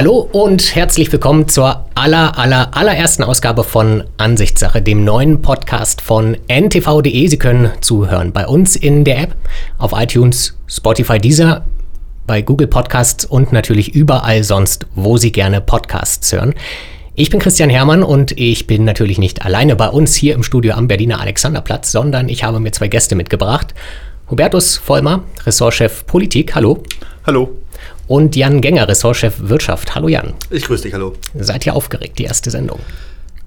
Hallo und herzlich willkommen zur aller, aller, allerersten Ausgabe von Ansichtssache, dem neuen Podcast von ntv.de. Sie können zuhören bei uns in der App, auf iTunes, Spotify, Deezer, bei Google Podcasts und natürlich überall sonst, wo Sie gerne Podcasts hören. Ich bin Christian Hermann und ich bin natürlich nicht alleine bei uns hier im Studio am Berliner Alexanderplatz, sondern ich habe mir zwei Gäste mitgebracht. Hubertus Vollmer, Ressortchef Politik, hallo. Hallo und Jan Gänger, Ressortchef Wirtschaft. Hallo Jan. Ich grüße dich, hallo. Seid ihr aufgeregt, die erste Sendung?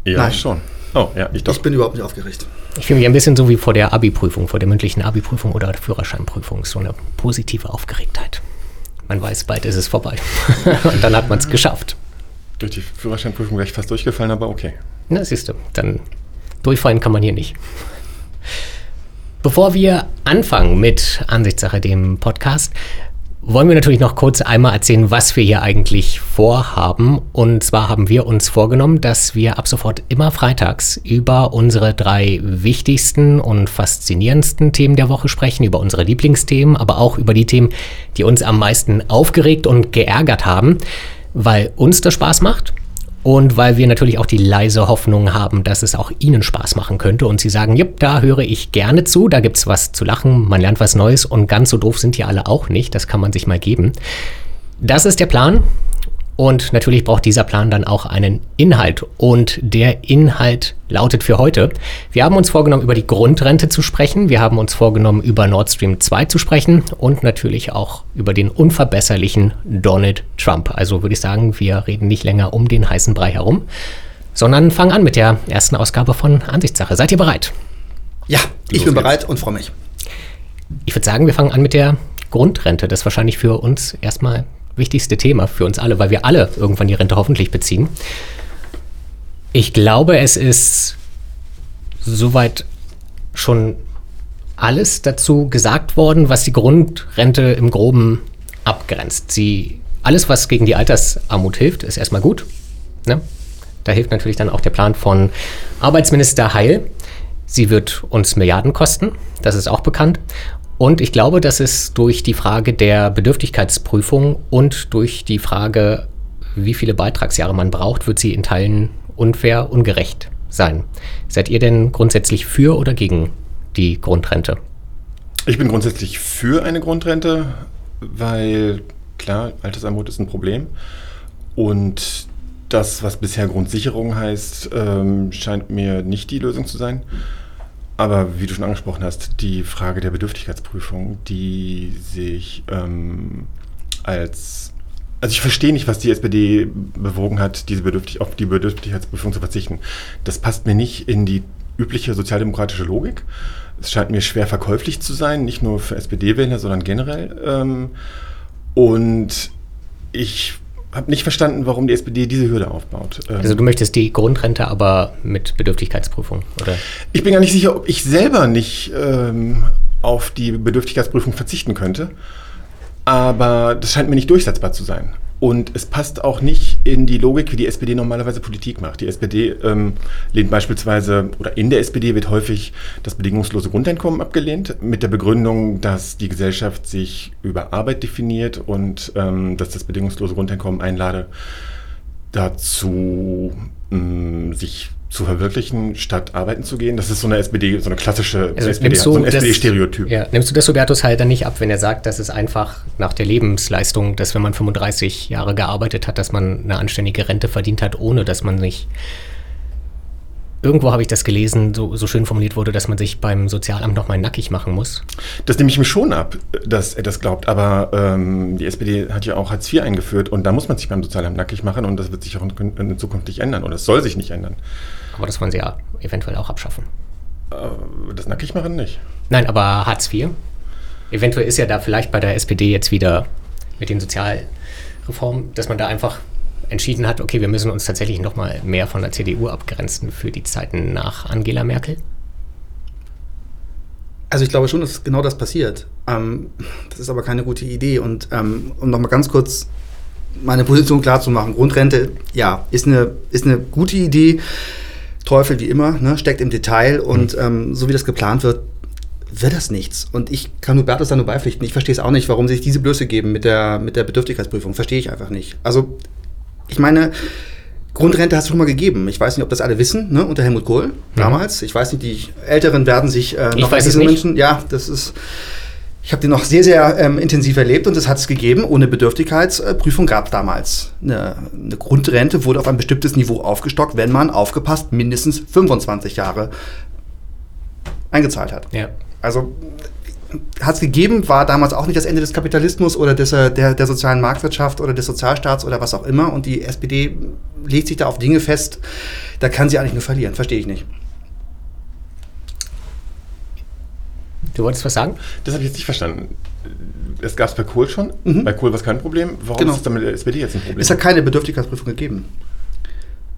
Ja, Nein. schon. Oh, ja, ich doch. Ich bin überhaupt nicht aufgeregt. Ich fühle mich ein bisschen so wie vor der Abi-Prüfung, vor der mündlichen Abi-Prüfung oder der Führerscheinprüfung. So eine positive Aufgeregtheit. Man weiß, bald ist es vorbei. und dann hat man es geschafft. Durch die Führerscheinprüfung wäre ich fast durchgefallen, aber okay. Na, siehst du, dann durchfallen kann man hier nicht. Bevor wir anfangen mit Ansichtssache, dem Podcast, wollen wir natürlich noch kurz einmal erzählen, was wir hier eigentlich vorhaben. Und zwar haben wir uns vorgenommen, dass wir ab sofort immer freitags über unsere drei wichtigsten und faszinierendsten Themen der Woche sprechen, über unsere Lieblingsthemen, aber auch über die Themen, die uns am meisten aufgeregt und geärgert haben, weil uns das Spaß macht und weil wir natürlich auch die leise Hoffnung haben, dass es auch Ihnen Spaß machen könnte und Sie sagen, jupp, da höre ich gerne zu, da gibt es was zu lachen, man lernt was Neues und ganz so doof sind die alle auch nicht, das kann man sich mal geben. Das ist der Plan und natürlich braucht dieser Plan dann auch einen Inhalt. Und der Inhalt lautet für heute, wir haben uns vorgenommen, über die Grundrente zu sprechen. Wir haben uns vorgenommen, über Nord Stream 2 zu sprechen und natürlich auch über den unverbesserlichen Donald Trump. Also würde ich sagen, wir reden nicht länger um den heißen Brei herum, sondern fangen an mit der ersten Ausgabe von Ansichtssache. Seid ihr bereit? Ja, ich bin bereit und freue mich. Ich würde sagen, wir fangen an mit der Grundrente. Das ist wahrscheinlich für uns erstmal wichtigste Thema für uns alle, weil wir alle irgendwann die Rente hoffentlich beziehen. Ich glaube, es ist soweit schon alles dazu gesagt worden, was die Grundrente im Groben abgrenzt. Sie, alles, was gegen die Altersarmut hilft, ist erstmal gut. Ne? Da hilft natürlich dann auch der Plan von Arbeitsminister Heil. Sie wird uns Milliarden kosten, das ist auch bekannt. Und ich glaube, dass es durch die Frage der Bedürftigkeitsprüfung und durch die Frage, wie viele Beitragsjahre man braucht, wird sie in Teilen unfair, ungerecht sein. Seid ihr denn grundsätzlich für oder gegen die Grundrente? Ich bin grundsätzlich für eine Grundrente, weil klar, Altersarmut ist ein Problem. Und das, was bisher Grundsicherung heißt, ähm, scheint mir nicht die Lösung zu sein. Aber wie du schon angesprochen hast, die Frage der Bedürftigkeitsprüfung, die sich ähm, als also ich verstehe nicht, was die SPD bewogen hat, diese Bedürftig auf die Bedürftigkeitsprüfung zu verzichten. Das passt mir nicht in die übliche sozialdemokratische Logik. Es scheint mir schwer verkäuflich zu sein, nicht nur für SPD-Wähler, sondern generell. Ähm, und ich habe nicht verstanden, warum die SPD diese Hürde aufbaut. Ähm, also du möchtest die Grundrente aber mit Bedürftigkeitsprüfung, oder? Ich bin gar nicht sicher, ob ich selber nicht ähm, auf die Bedürftigkeitsprüfung verzichten könnte. Aber das scheint mir nicht durchsetzbar zu sein. Und es passt auch nicht in die Logik, wie die SPD normalerweise Politik macht. Die SPD ähm, lehnt beispielsweise, oder in der SPD wird häufig das bedingungslose Grundeinkommen abgelehnt, mit der Begründung, dass die Gesellschaft sich über Arbeit definiert und ähm, dass das bedingungslose Grundeinkommen einlade, dazu ähm, sich zu verwirklichen, statt arbeiten zu gehen. Das ist so eine SPD, so eine klassische also SPD, so ein SPD-Stereotyp. Ja, nimmst du das Hubertus halt dann nicht ab, wenn er sagt, dass es einfach nach der Lebensleistung, dass wenn man 35 Jahre gearbeitet hat, dass man eine anständige Rente verdient hat, ohne dass man sich Irgendwo habe ich das gelesen, so, so schön formuliert wurde, dass man sich beim Sozialamt nochmal nackig machen muss. Das nehme ich mir schon ab, dass er das glaubt. Aber ähm, die SPD hat ja auch Hartz IV eingeführt und da muss man sich beim Sozialamt nackig machen und das wird sich auch in, in Zukunft nicht ändern oder es soll sich nicht ändern. Aber das wollen sie ja eventuell auch abschaffen. Äh, das nackig machen nicht. Nein, aber Hartz IV. Eventuell ist ja da vielleicht bei der SPD jetzt wieder mit den Sozialreformen, dass man da einfach entschieden hat, okay, wir müssen uns tatsächlich noch mal mehr von der CDU abgrenzen für die Zeiten nach Angela Merkel? Also ich glaube schon, dass genau das passiert. Ähm, das ist aber keine gute Idee. Und ähm, um noch mal ganz kurz meine Position klar zu machen, Grundrente, ja, ist eine, ist eine gute Idee. Teufel wie immer, ne, steckt im Detail und mhm. ähm, so wie das geplant wird, wird das nichts. Und ich kann Hubertus da nur beipflichten. Ich verstehe es auch nicht, warum sie sich diese Blöße geben mit der, mit der Bedürftigkeitsprüfung. Verstehe ich einfach nicht. Also ich meine, Grundrente hast du schon mal gegeben. Ich weiß nicht, ob das alle wissen, ne? unter Helmut Kohl damals. Ich weiß nicht, die Älteren werden sich äh, noch an es diese nicht. Menschen. Ja, das ist. Ich habe den noch sehr, sehr ähm, intensiv erlebt und es hat es gegeben. Ohne Bedürftigkeitsprüfung gab es damals eine, eine Grundrente, wurde auf ein bestimmtes Niveau aufgestockt, wenn man aufgepasst mindestens 25 Jahre eingezahlt hat. Ja. Also hat es gegeben, war damals auch nicht das Ende des Kapitalismus oder des, äh, der, der sozialen Marktwirtschaft oder des Sozialstaats oder was auch immer. Und die SPD legt sich da auf Dinge fest, da kann sie eigentlich nur verlieren. Verstehe ich nicht. Du wolltest was sagen? Das habe ich jetzt nicht verstanden. Es gab es bei Kohl schon. Bei Kohl war es kein Problem. Warum Genau. ist es dann mit der SPD jetzt ein Problem? Es hat keine Bedürftigkeitsprüfung gegeben.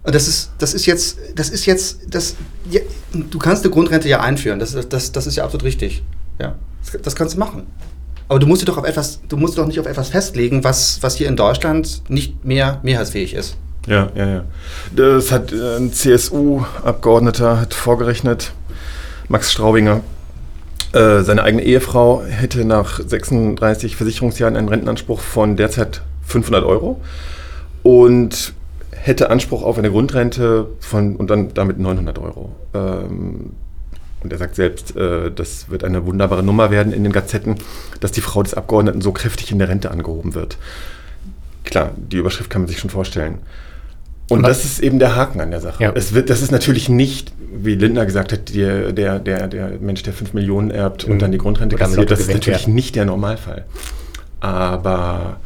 Und das ist, das ist jetzt, das ist jetzt, das, ja, du kannst eine Grundrente ja einführen, das, ist- das, das ist ja absolut richtig. Ja, das, das kannst du machen. Aber du musst dich doch auf etwas, du musst dich doch nicht auf etwas festlegen, was, was hier in Deutschland nicht mehr mehrheitsfähig ist. Ja, ja, ja. Das hat äh, ein CSU-Abgeordneter hat vorgerechnet, Max Straubinger. Äh, seine eigene Ehefrau hätte nach 36 Versicherungsjahren einen Rentenanspruch von derzeit 500 Euro und hätte Anspruch auf eine Grundrente von und dann damit 900 Euro. Ähm, und er sagt selbst, äh, das wird eine wunderbare Nummer werden in den Gazetten, dass die Frau des Abgeordneten so kräftig in der Rente angehoben wird. Klar, die Überschrift kann man sich schon vorstellen. Und Aber- das ist eben der Haken an der Sache. Ja. Es wird, das ist natürlich nicht, wie Lindner gesagt hat, der, der, der, der Mensch, der 5 Millionen erbt Mhm. und dann die Grundrente Oder kassiert. Das ist natürlich ja. nicht der Normalfall. Aber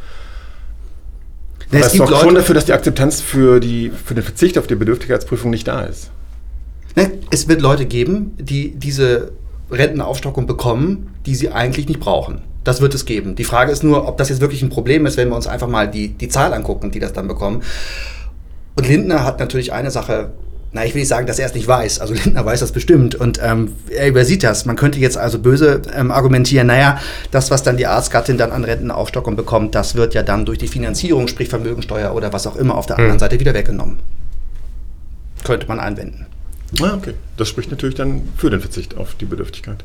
das sorgt schon dafür, dass die Akzeptanz für, die, für den Verzicht auf die Bedürftigkeitsprüfung nicht da ist. Ne, es wird Leute geben, die diese Rentenaufstockung bekommen, die sie eigentlich nicht brauchen. Das wird es geben. Die Frage ist nur, ob das jetzt wirklich ein Problem ist, wenn wir uns einfach mal die, die Zahl angucken, die das dann bekommen. Und Lindner hat natürlich eine Sache, na, ich will nicht sagen, dass er es nicht weiß. Also Lindner weiß das bestimmt und ähm, er übersieht das. Man könnte jetzt also böse ähm, argumentieren, naja, das, was dann die Arztgattin dann an Rentenaufstockung bekommt, das wird ja dann durch die Finanzierung, sprich Vermögensteuer oder was auch immer auf der Hm. anderen Seite wieder weggenommen. Könnte man einwenden. Ah, okay. Das spricht natürlich dann für den Verzicht auf die Bedürftigkeit.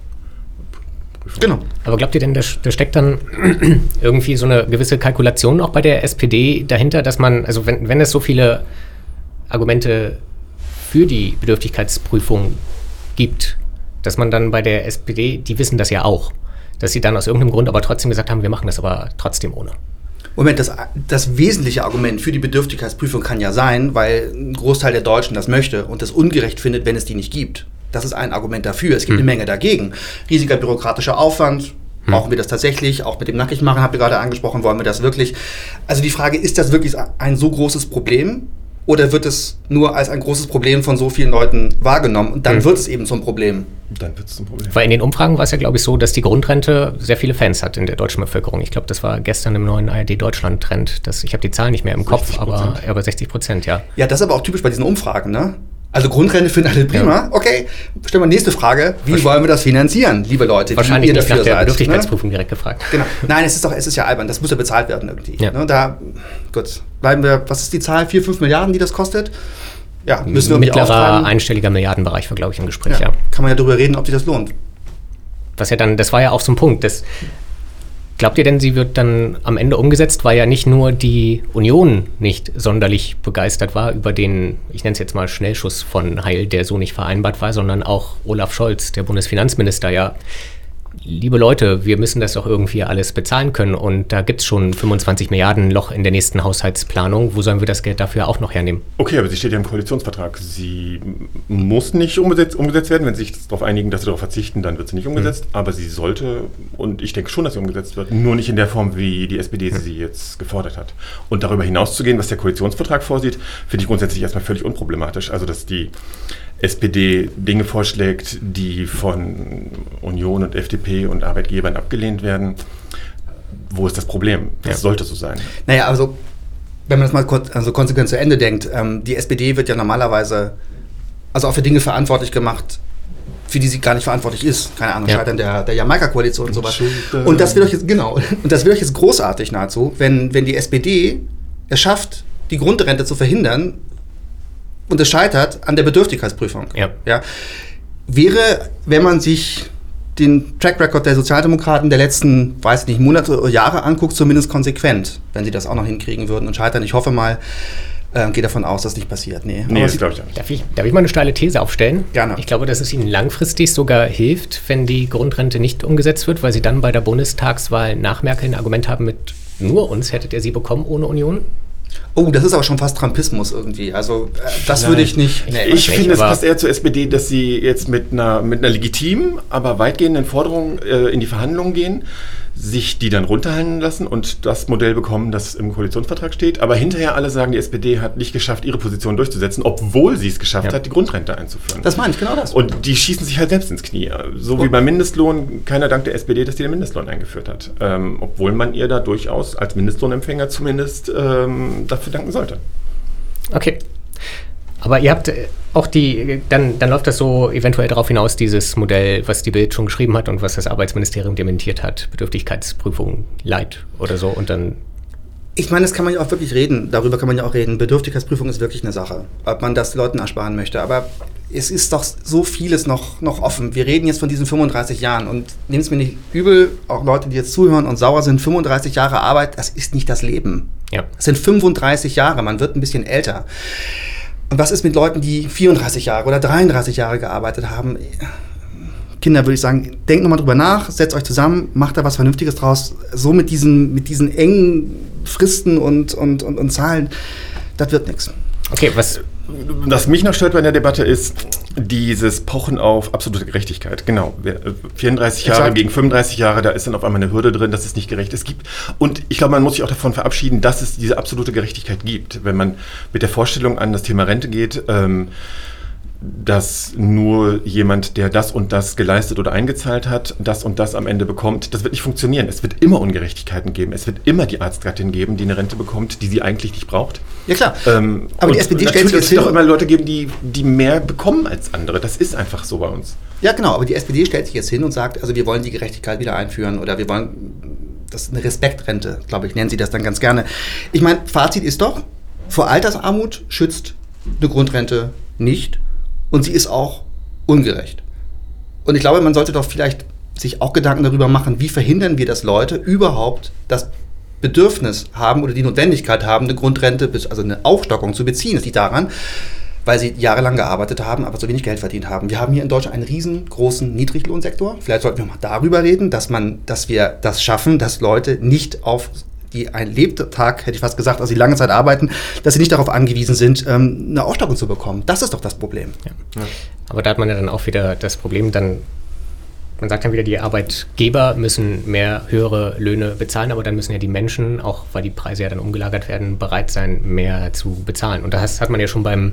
Prüfung. Genau. Aber glaubt ihr denn, da, da steckt dann irgendwie so eine gewisse Kalkulation auch bei der SPD dahinter, dass man, also wenn, wenn es so viele Argumente für die Bedürftigkeitsprüfung gibt, dass man dann bei der SPD, die wissen das ja auch, dass sie dann aus irgendeinem Grund aber trotzdem gesagt haben, wir machen das aber trotzdem ohne. Moment, das, das wesentliche Argument für die Bedürftigkeitsprüfung kann ja sein, weil ein Großteil der Deutschen das möchte und das ungerecht findet, wenn es die nicht gibt. Das ist ein Argument dafür. Es gibt eine Menge dagegen. Riesiger bürokratischer Aufwand. Brauchen wir das tatsächlich? Auch mit dem Nackigmachen habt ihr gerade angesprochen, wollen wir das wirklich? Also die Frage, ist das wirklich ein so großes Problem? Oder wird es nur als ein großes Problem von so vielen Leuten wahrgenommen? Und dann Hm. wird es eben zum Problem. Dann wird es zum Problem. Weil in den Umfragen war es ja, glaube ich, so, dass die Grundrente sehr viele Fans hat in der deutschen Bevölkerung. Ich glaube, das war gestern im neuen ARD-Deutschland-Trend. Ich habe die Zahlen nicht mehr im Kopf, aber, aber 60 Prozent, ja. Ja, das ist aber auch typisch bei diesen Umfragen, ne? Also Grundrente finden alle prima. Okay, stellen wir nächste Frage. Wie wollen wir das finanzieren, liebe Leute, Wahrscheinlich ihr nicht nach dafür der seid? Ne? Bedürftigkeitsprüfung direkt gefragt. Genau. Nein, es ist doch, es ist ja albern. Das muss ja bezahlt werden irgendwie. Ja. Ne, da, gut, bleiben wir, was ist die Zahl? 4, 5 Milliarden, die das kostet? Ja, müssen wir Mittlerer einstelliger Milliardenbereich war, glaube ich, im Gespräch, ja. Ja. Kann man ja darüber reden, ob sich das lohnt. Was ja dann, das war ja auch so ein Punkt. Das, glaubt ihr denn, sie wird dann am Ende umgesetzt, weil ja nicht nur die Union nicht sonderlich begeistert war über den, ich nenne es jetzt mal Schnellschuss von Heil, der so nicht vereinbart war, sondern auch Olaf Scholz, der Bundesfinanzminister, ja. Liebe Leute, wir müssen das doch irgendwie alles bezahlen können und da gibt es schon 25 Milliarden Loch in der nächsten Haushaltsplanung. Wo sollen wir das Geld dafür auch noch hernehmen? Okay, aber sie steht ja im Koalitionsvertrag. Sie muss nicht umgesetzt, umgesetzt werden. Wenn sie sich darauf einigen, dass sie darauf verzichten, dann wird sie nicht umgesetzt. Aber sie sollte, und ich denke schon, dass sie umgesetzt wird, nur nicht in der Form, wie die SPD sie jetzt gefordert hat. Und darüber hinaus zu gehen, was der Koalitionsvertrag vorsieht, finde ich grundsätzlich erstmal völlig unproblematisch. Also, dass die SPD Dinge vorschlägt, die von Union und FDP und Arbeitgebern abgelehnt werden. Wo ist das Problem? Das Ja. sollte so sein. Naja, also, wenn man das mal kon also konsequent zu Ende denkt, ähm, die SPD wird ja normalerweise also auch für Dinge verantwortlich gemacht, für die sie gar nicht verantwortlich ist. Keine Ahnung, Ja. Scheitern der, der Jamaika-Koalition und sowas. Schulter. Und das wird euch jetzt, genau, und das wird euch jetzt großartig nahezu, wenn, wenn die SPD es schafft, die Grundrente zu verhindern und es scheitert an der Bedürftigkeitsprüfung. Ja. Ja. Wäre, wenn man sich den Track Record der Sozialdemokraten der letzten, weiß ich nicht, Monate oder Jahre anguckt, zumindest konsequent, wenn sie das auch noch hinkriegen würden und scheitern. Ich hoffe mal, äh, gehe davon aus, dass das nicht passiert. Nee, nee das glaube ich auch nicht. Darf ich, darf ich mal eine steile These aufstellen? Gerne. Ich glaube, dass es Ihnen langfristig sogar hilft, wenn die Grundrente nicht umgesetzt wird, weil Sie dann bei der Bundestagswahl nach Merkel ein Argument haben mit nur uns hättet ihr sie bekommen ohne Union? Oh, das ist aber schon fast Trumpismus irgendwie. Also äh, das Nein. würde ich nicht. Nee, ich, ich finde, es passt eher zur SPD, dass sie jetzt mit einer, mit einer legitimen, aber weitgehenden Forderung äh, in die Verhandlungen gehen sich die dann runterhalten lassen und das Modell bekommen, das im Koalitionsvertrag steht. Aber hinterher alle sagen, die SPD hat nicht geschafft, ihre Position durchzusetzen, obwohl sie es geschafft ja. hat, die Grundrente einzuführen. Das meine ich, genau das. Und die schießen sich halt selbst ins Knie. So wie beim Mindestlohn, keiner dankt der SPD, dass die den Mindestlohn eingeführt hat. Ähm, obwohl man ihr da durchaus als Mindestlohnempfänger zumindest ähm, dafür danken sollte. Okay. Aber ihr habt äh, auch die, dann, dann läuft das so eventuell darauf hinaus, dieses Modell, was die Bild schon geschrieben hat und was das Arbeitsministerium dementiert hat, Bedürftigkeitsprüfung Light oder so und dann. Ich meine, das kann man ja auch wirklich reden, darüber kann man ja auch reden. Bedürftigkeitsprüfung ist wirklich eine Sache, ob man das Leuten ersparen möchte. Aber es ist doch so vieles noch, noch offen. Wir reden jetzt von diesen 35 Jahren und nehmen es mir nicht übel, auch Leute, die jetzt zuhören und sauer sind, 35 Jahre Arbeit, das ist nicht das Leben. Ja. Das sind 35 Jahre, man wird ein bisschen älter. Und was ist mit Leuten, die 34 Jahre oder 33 Jahre gearbeitet haben? Kinder würde ich sagen, denkt nochmal drüber nach, setzt euch zusammen, macht da was Vernünftiges draus. So mit diesen, mit diesen engen Fristen und, und, und, und Zahlen, das wird nichts. Okay, was was mich noch stört bei der Debatte ist dieses Pochen auf absolute Gerechtigkeit. Genau. 34 Jahre Exakt. gegen 35 Jahre, da ist dann auf einmal eine Hürde drin, dass es nicht gerecht ist. Gibt. Und ich glaube, man muss sich auch davon verabschieden, dass es diese absolute Gerechtigkeit gibt. Wenn man mit der Vorstellung an das Thema Rente geht, ähm, dass nur jemand, der das und das geleistet oder eingezahlt hat, das und das am Ende bekommt. Das wird nicht funktionieren. Es wird immer Ungerechtigkeiten geben. Es wird immer die Arztgattin geben, die eine Rente bekommt, die sie eigentlich nicht braucht. Ja klar. Ähm, Aber die SPD stellt sich jetzt hin. Es wird immer Leute geben, die, die mehr bekommen als andere. Das ist einfach so bei uns. Ja genau. Aber die SPD stellt sich jetzt hin und sagt, also wir wollen die Gerechtigkeit wieder einführen oder wir wollen das ist eine Respektrente, glaube ich, nennen sie das dann ganz gerne. Ich meine, Fazit ist doch, vor Altersarmut schützt eine Grundrente nicht und sie ist auch ungerecht. Und ich glaube, man sollte doch vielleicht sich auch Gedanken darüber machen, wie verhindern wir, dass Leute überhaupt das Bedürfnis haben oder die Notwendigkeit haben, eine Grundrente, also eine Aufstockung zu beziehen. Das liegt daran, weil sie jahrelang gearbeitet haben, aber so wenig Geld verdient haben. Wir haben hier in Deutschland einen riesengroßen Niedriglohnsektor. Vielleicht sollten wir mal darüber reden, dass man, dass wir das schaffen, dass Leute nicht auf die ein Lebtag, hätte ich fast gesagt, also die lange Zeit arbeiten, dass sie nicht darauf angewiesen sind, ähm, eine Aufstockung zu bekommen. Das ist doch das Problem. Ja. Ja. Aber da hat man ja dann auch wieder das Problem, dann man sagt dann wieder, die Arbeitgeber müssen mehr höhere Löhne bezahlen, aber dann müssen ja die Menschen, auch weil die Preise ja dann umgelagert werden, bereit sein, mehr zu bezahlen. Und das hat man ja schon beim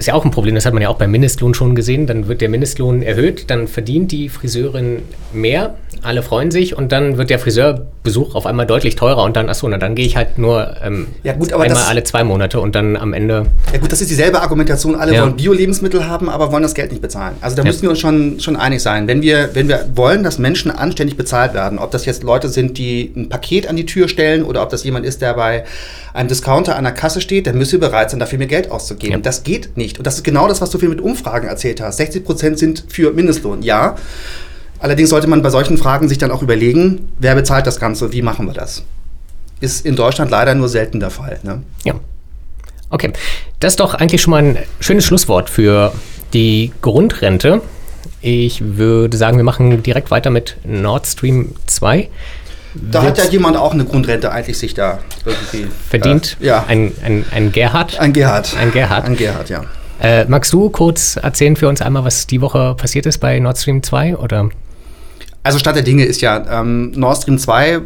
ist ja auch ein Problem, das hat man ja auch beim Mindestlohn schon gesehen. Dann wird der Mindestlohn erhöht, dann verdient die Friseurin mehr, alle freuen sich und dann wird der Friseurbesuch auf einmal deutlich teurer und dann, achso, na, dann gehe ich halt nur ähm, ja, gut, einmal das, alle zwei Monate und dann am Ende. Ja gut, das ist dieselbe Argumentation. Alle ja. wollen Bio-Lebensmittel haben, aber wollen das Geld nicht bezahlen. Also da ja. müssen wir uns schon, schon einig sein. Wenn wir, wenn wir wollen, dass Menschen anständig bezahlt werden, ob das jetzt Leute sind, die ein Paket an die Tür stellen oder ob das jemand ist, der bei einem Discounter an der Kasse steht, dann müssen wir bereit sein, dafür mehr Geld auszugeben. Das geht nicht. Und das ist genau das, was du viel mit Umfragen erzählt hast. 60 Prozent sind für Mindestlohn. Ja. Allerdings sollte man bei solchen Fragen sich dann auch überlegen, wer bezahlt das Ganze, wie machen wir das? Ist in Deutschland leider nur selten der Fall. Ne? Ja. Okay, das ist doch eigentlich schon mal ein schönes Schlusswort für die Grundrente. Ich würde sagen, wir machen direkt weiter mit Nord Stream 2. Da hat ja jemand auch eine Grundrente eigentlich sich da irgendwie verdient. Äh, ja. Ein, ein, ein Gerhard. Ein Gerhard. Ein Gerhard. Ein Gerhard, ja. Äh, magst du kurz erzählen für uns einmal, was die Woche passiert ist bei Nord Stream 2? Oder? Also Stand der Dinge ist ja ähm, Nord Stream 2,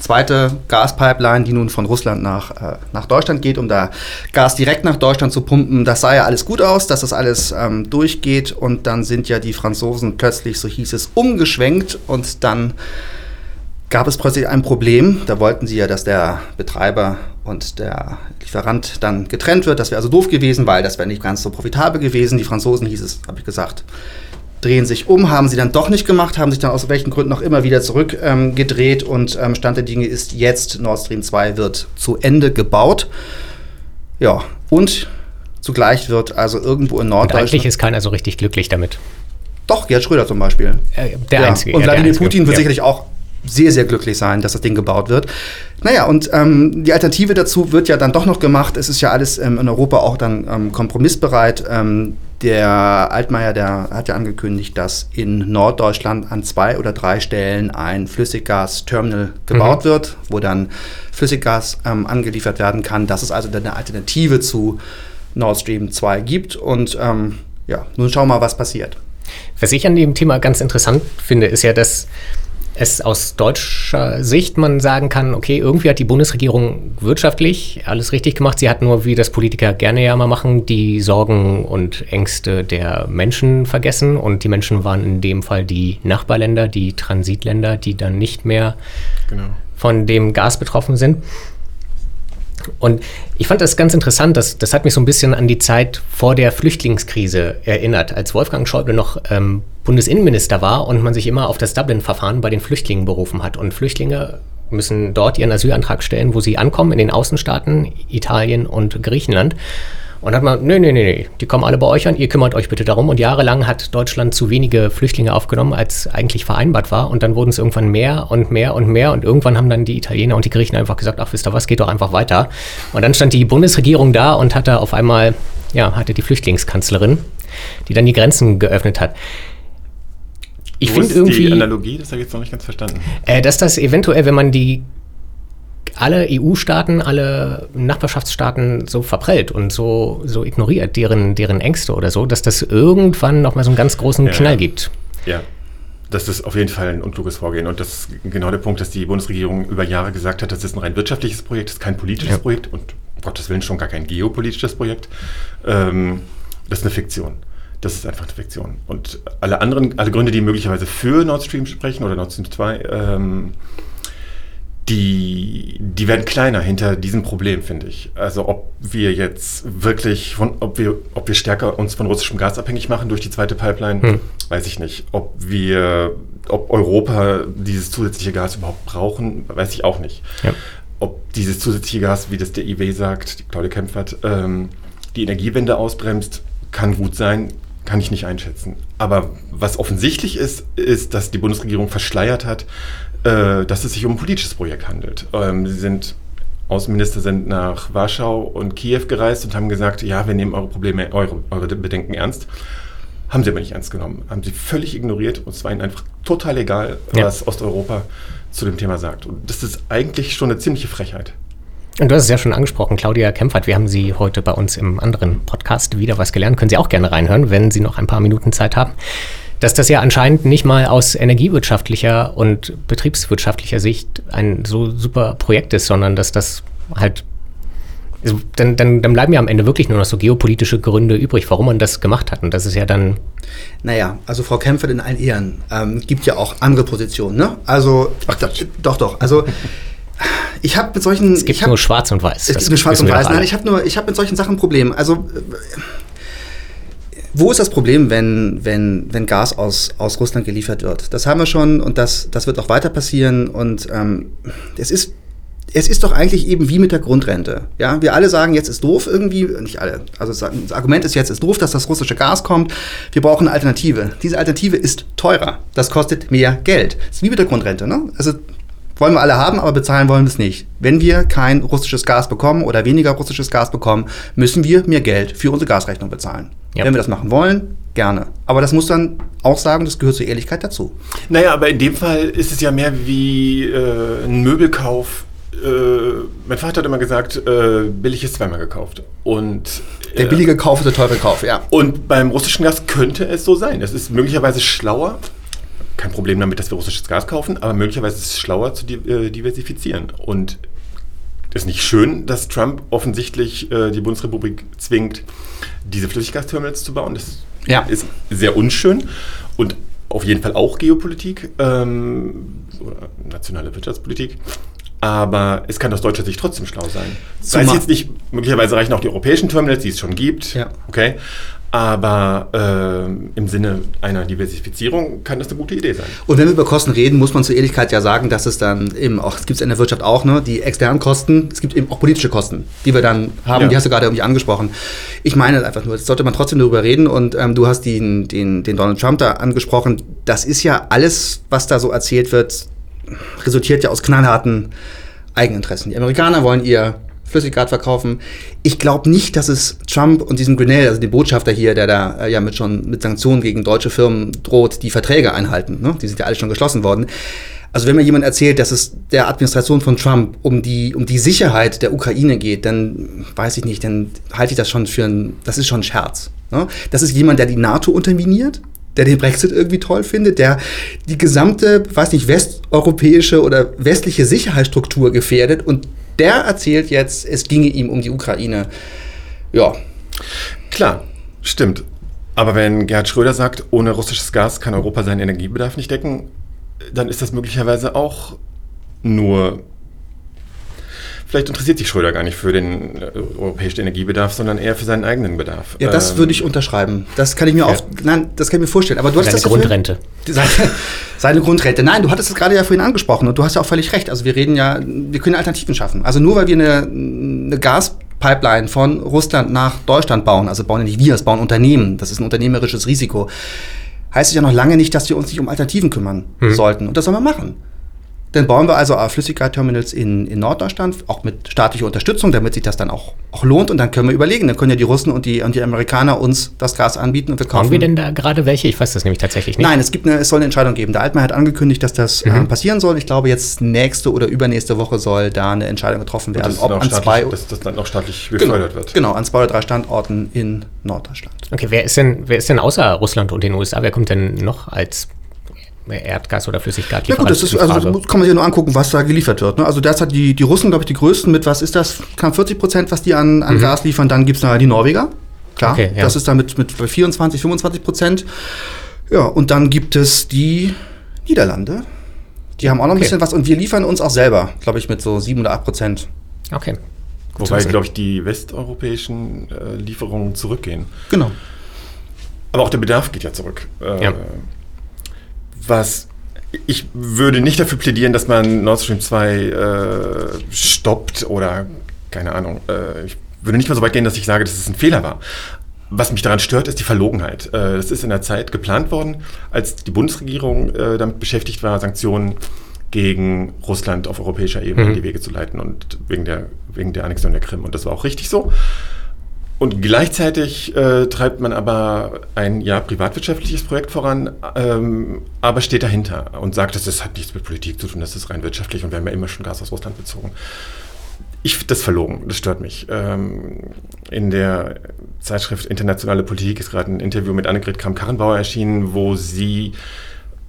zweite Gaspipeline, die nun von Russland nach, äh, nach Deutschland geht, um da Gas direkt nach Deutschland zu pumpen. Das sah ja alles gut aus, dass das alles ähm, durchgeht. Und dann sind ja die Franzosen plötzlich, so hieß es, umgeschwenkt und dann gab es plötzlich ein Problem. Da wollten sie ja, dass der Betreiber und der Lieferant dann getrennt wird. Das wäre also doof gewesen, weil das wäre nicht ganz so profitabel gewesen. Die Franzosen hieß es, habe ich gesagt, drehen sich um, haben sie dann doch nicht gemacht, haben sich dann aus welchen Gründen auch immer wieder zurückgedreht ähm, und ähm, Stand der Dinge ist jetzt, Nord Stream 2 wird zu Ende gebaut. Ja, und zugleich wird also irgendwo in Norddeutschland... Und eigentlich ist keiner so richtig glücklich damit. Doch, Gerd Schröder zum Beispiel. Äh, der ja. Einzige. Und ja, Wladimir Einzige. Putin wird Ja. sicherlich auch sehr, sehr glücklich sein, dass das Ding gebaut wird. Naja, und ähm, die Alternative dazu wird ja dann doch noch gemacht. Es ist ja alles ähm, in Europa auch dann ähm, kompromissbereit. Ähm, der Altmaier, der hat ja angekündigt, dass in Norddeutschland an zwei oder drei Stellen ein Flüssiggasterminal gebaut Mhm. wird, wo dann Flüssiggas ähm, angeliefert werden kann. Dass es also dann eine Alternative zu Nord Stream 2 gibt. Und ähm, ja, nun schauen wir mal, was passiert. Was ich an dem Thema ganz interessant finde, ist ja, dass es aus deutscher Sicht man sagen kann, okay, irgendwie hat die Bundesregierung wirtschaftlich alles richtig gemacht. Sie hat nur, wie das Politiker gerne ja mal machen, die Sorgen und Ängste der Menschen vergessen. Und die Menschen waren in dem Fall die Nachbarländer, die Transitländer, die dann nicht mehr Genau. von dem Gas betroffen sind. Und ich fand das ganz interessant, das, das hat mich so ein bisschen an die Zeit vor der Flüchtlingskrise erinnert, als Wolfgang Schäuble noch ähm, Bundesinnenminister war und man sich immer auf das Dublin-Verfahren bei den Flüchtlingen berufen hat. Und Flüchtlinge müssen dort ihren Asylantrag stellen, wo sie ankommen, in den Außenstaaten, Italien und Griechenland. Und hat man, nee, nee, nee, nee, die kommen alle bei euch an, ihr kümmert euch bitte darum. Und jahrelang hat Deutschland zu wenige Flüchtlinge aufgenommen, als eigentlich vereinbart war. Und dann wurden es irgendwann mehr und mehr und mehr. Und irgendwann haben dann die Italiener und die Griechen einfach gesagt, ach, wisst ihr was, geht doch einfach weiter. Und dann stand die Bundesregierung da und hatte auf einmal, ja, hatte die Flüchtlingskanzlerin, die dann die Grenzen geöffnet hat. Ich finde ist irgendwie, Die Analogie, das habe ich jetzt noch nicht ganz verstanden. äh, dass das eventuell, wenn man die alle EU-Staaten, alle Nachbarschaftsstaaten so verprellt und so, so ignoriert, deren, deren Ängste oder so, dass das irgendwann nochmal so einen ganz großen Ja, Knall gibt. Ja, das ist auf jeden Fall ein unkluges Vorgehen. Und das ist genau der Punkt, dass die Bundesregierung über Jahre gesagt hat, das ist ein rein wirtschaftliches Projekt, das ist kein politisches Ja. Projekt und um Gottes Willen schon gar kein geopolitisches Projekt. Ähm, das ist eine Fiktion. Das ist einfach eine Fiktion. Und alle anderen, alle Gründe, die möglicherweise für Nord Stream sprechen oder Nord Stream 2, ähm, die, die werden kleiner hinter diesem Problem, finde ich. Also ob wir jetzt wirklich, von, ob, wir, ob wir stärker uns von russischem Gas abhängig machen durch die zweite Pipeline, Hm. weiß ich nicht. Ob wir, ob Europa dieses zusätzliche Gas überhaupt brauchen, weiß ich auch nicht. Ja. Ob dieses zusätzliche Gas, wie das der IW sagt, die Claudia Kempfert, ähm, die Energiewende ausbremst, kann gut sein, kann ich nicht einschätzen. Aber was offensichtlich ist, ist, dass die Bundesregierung verschleiert hat, äh, dass es sich um ein politisches Projekt handelt. Ähm, sie sind Außenminister sind nach Warschau und Kiew gereist und haben gesagt, ja, wir nehmen eure Probleme, eure, eure Bedenken ernst. Haben sie aber nicht ernst genommen. Haben sie völlig ignoriert und es war ihnen einfach total egal, Ja. was Osteuropa zu dem Thema sagt. Und das ist eigentlich schon eine ziemliche Frechheit. Und du hast es ja schon angesprochen, Claudia Kempfert, wir haben sie heute bei uns im anderen Podcast wieder was gelernt. Können Sie auch gerne reinhören, wenn Sie noch ein paar Minuten Zeit haben. Dass das ja anscheinend nicht mal aus energiewirtschaftlicher und betriebswirtschaftlicher Sicht ein so super Projekt ist, sondern dass das halt. Also dann, dann, dann bleiben ja am Ende wirklich nur noch so geopolitische Gründe übrig, warum man das gemacht hat. Und das ist ja dann. Naja, also Frau Kempfert in allen Ehren ähm, gibt ja auch andere Positionen, ne? Also, Ach, da, doch, doch. Also, ich habe mit solchen. Es gibt hab, nur Schwarz und Weiß. Es Das gibt nur Schwarz und Weiß. Nein, ich habe nur, ich habe mit solchen Sachen ein Problem. Also, wo ist das Problem, wenn, wenn, wenn Gas aus, aus Russland geliefert wird? Das haben wir schon und das, das wird auch weiter passieren. Und ähm, es ist es ist doch eigentlich eben wie mit der Grundrente. Ja, wir alle sagen, jetzt ist doof irgendwie, nicht alle. Also das Argument ist jetzt ist doof, dass das russische Gas kommt. Wir brauchen eine Alternative. Diese Alternative ist teurer. Das kostet mehr Geld. Das ist wie mit der Grundrente. Ne? Also wollen wir alle haben, aber bezahlen wollen wir es nicht. Wenn wir kein russisches Gas bekommen oder weniger russisches Gas bekommen, müssen wir mehr Geld für unsere Gasrechnung bezahlen. Ja. Wenn wir das machen wollen, gerne. Aber das muss dann auch sagen, das gehört zur Ehrlichkeit dazu. Naja, aber in dem Fall ist es ja mehr wie äh, ein Möbelkauf. Äh, mein Vater hat immer gesagt, äh, billig ist zweimal gekauft. Und, Der äh, billige Kauf ist der teure Kauf, ja. Und beim russischen Gas könnte es so sein. Es ist möglicherweise schlauer, kein Problem damit, dass wir russisches Gas kaufen, aber möglicherweise ist es schlauer zu äh, diversifizieren. Und ist nicht schön, dass Trump offensichtlich äh, die Bundesrepublik zwingt, diese Flüssiggasterminals zu bauen. Das Ja. ist sehr unschön und auf jeden Fall auch Geopolitik ähm, oder nationale Wirtschaftspolitik. Aber es kann aus deutscher Sicht trotzdem schlau sein. Weiß jetzt nicht, möglicherweise reichen auch die europäischen Terminals, die es schon gibt. Ja. Okay. Aber äh, im Sinne einer Diversifizierung kann das eine gute Idee sein. Und wenn wir über Kosten reden, muss man zur Ehrlichkeit ja sagen, dass es dann eben auch, es gibt es in der Wirtschaft auch, ne, die externen Kosten, es gibt eben auch politische Kosten, die wir dann haben, ja. die hast du gerade irgendwie angesprochen. Ich meine einfach nur, das sollte man trotzdem darüber reden und ähm, du hast den, den, den Donald Trump da angesprochen. Das ist ja alles, was da so erzählt wird, resultiert ja aus knallharten Eigeninteressen. Die Amerikaner wollen ihr Flüssiggas verkaufen. Ich glaube nicht, dass es Trump und diesem Grinnell, also dem Botschafter hier, der da äh, ja mit schon mit Sanktionen gegen deutsche Firmen droht, die Verträge einhalten. Ne? Die sind ja alle schon geschlossen worden. Also wenn mir jemand erzählt, dass es der Administration von Trump um die, um die Sicherheit der Ukraine geht, dann weiß ich nicht, dann halte ich das schon für ein, das ist schon ein Scherz. Ne? Das ist jemand, der die NATO unterminiert, der den Brexit irgendwie toll findet, der die gesamte, weiß nicht, westeuropäische oder westliche Sicherheitsstruktur gefährdet und der erzählt jetzt, es ginge ihm um die Ukraine. Ja. Klar, stimmt. Aber wenn Gerhard Schröder sagt, ohne russisches Gas kann Europa seinen Energiebedarf nicht decken, dann ist das möglicherweise auch nur Vielleicht interessiert sich Schröder gar nicht für den äh, europäischen Energiebedarf, sondern eher für seinen eigenen Bedarf. Ja, das ähm, würde ich unterschreiben. Das kann ich mir ja. auch, nein, das kann ich mir vorstellen. Aber du hast das Grundrente. Seine, seine Grundrente. Nein, du hattest es gerade ja vorhin angesprochen und du hast ja auch völlig recht. Also wir reden ja, wir können Alternativen schaffen. Also nur weil wir eine, eine Gaspipeline von Russland nach Deutschland bauen, also bauen ja nicht wir, es bauen Unternehmen. Das ist ein unternehmerisches Risiko heißt es ja noch lange nicht, dass wir uns nicht um Alternativen kümmern hm. sollten. Und das sollen wir machen. Dann bauen wir also Flüssigkeitsterminals in, in Norddeutschland, auch mit staatlicher Unterstützung, damit sich das dann auch, auch lohnt. Und dann können wir überlegen, dann können ja die Russen und die, und die Amerikaner uns das Gas anbieten und wir kaufen. Haben wir denn da gerade welche? Ich weiß das nämlich tatsächlich nicht. Nein, es, gibt eine, es soll eine Entscheidung geben. Der Altmann hat angekündigt, dass das mhm. ähm, passieren soll. Ich glaube, jetzt nächste oder übernächste Woche soll da eine Entscheidung getroffen werden, ob an zwei... Dass das Land noch staatlich genau, gefördert genau, wird. Genau, an zwei oder drei Standorten in Norddeutschland. Okay, wer ist denn, wer ist denn außer Russland und den USA, wer kommt denn noch als Erdgas oder Flüssiggas Ja gut, das ist, also das kann man sich ja nur angucken, was da geliefert wird. Ne? Also derzeit die, die Russen, glaube ich, die größten mit, was ist das, knapp 40 Prozent, was die an, an mhm. Gas liefern. Dann gibt es da die Norweger. Klar, okay, ja. das ist dann mit, mit 24, 25 Prozent. Ja, und dann gibt es die Niederlande. Die haben auch noch ein bisschen was und wir liefern uns auch selber, glaube ich, mit so 7 oder 8 Prozent. Okay. Wobei, glaube ich, die westeuropäischen äh, Lieferungen zurückgehen. Genau. Aber auch der Bedarf geht ja zurück. Äh, ja was ich würde nicht dafür plädieren, dass man Nord Stream 2 äh, stoppt oder keine Ahnung. Äh, ich würde nicht mal so weit gehen, dass ich sage, dass es ein Fehler war. Was mich daran stört, ist die Verlogenheit. Äh, das ist in der Zeit geplant worden, als die Bundesregierung äh, damit beschäftigt war, Sanktionen gegen Russland auf europäischer Ebene mhm. in die Wege zu leiten und wegen der, wegen der Annexion der Krim. Und das war auch richtig so. Und gleichzeitig äh, treibt man aber ein ja privatwirtschaftliches Projekt voran, ähm, aber steht dahinter und sagt, das hat nichts mit Politik zu tun, das ist rein wirtschaftlich und wir haben ja immer schon Gas aus Russland bezogen. Ich finde das verlogen, das stört mich. Ähm, in der Zeitschrift Internationale Politik ist gerade ein Interview mit Annegret Kramp-Karrenbauer erschienen, wo sie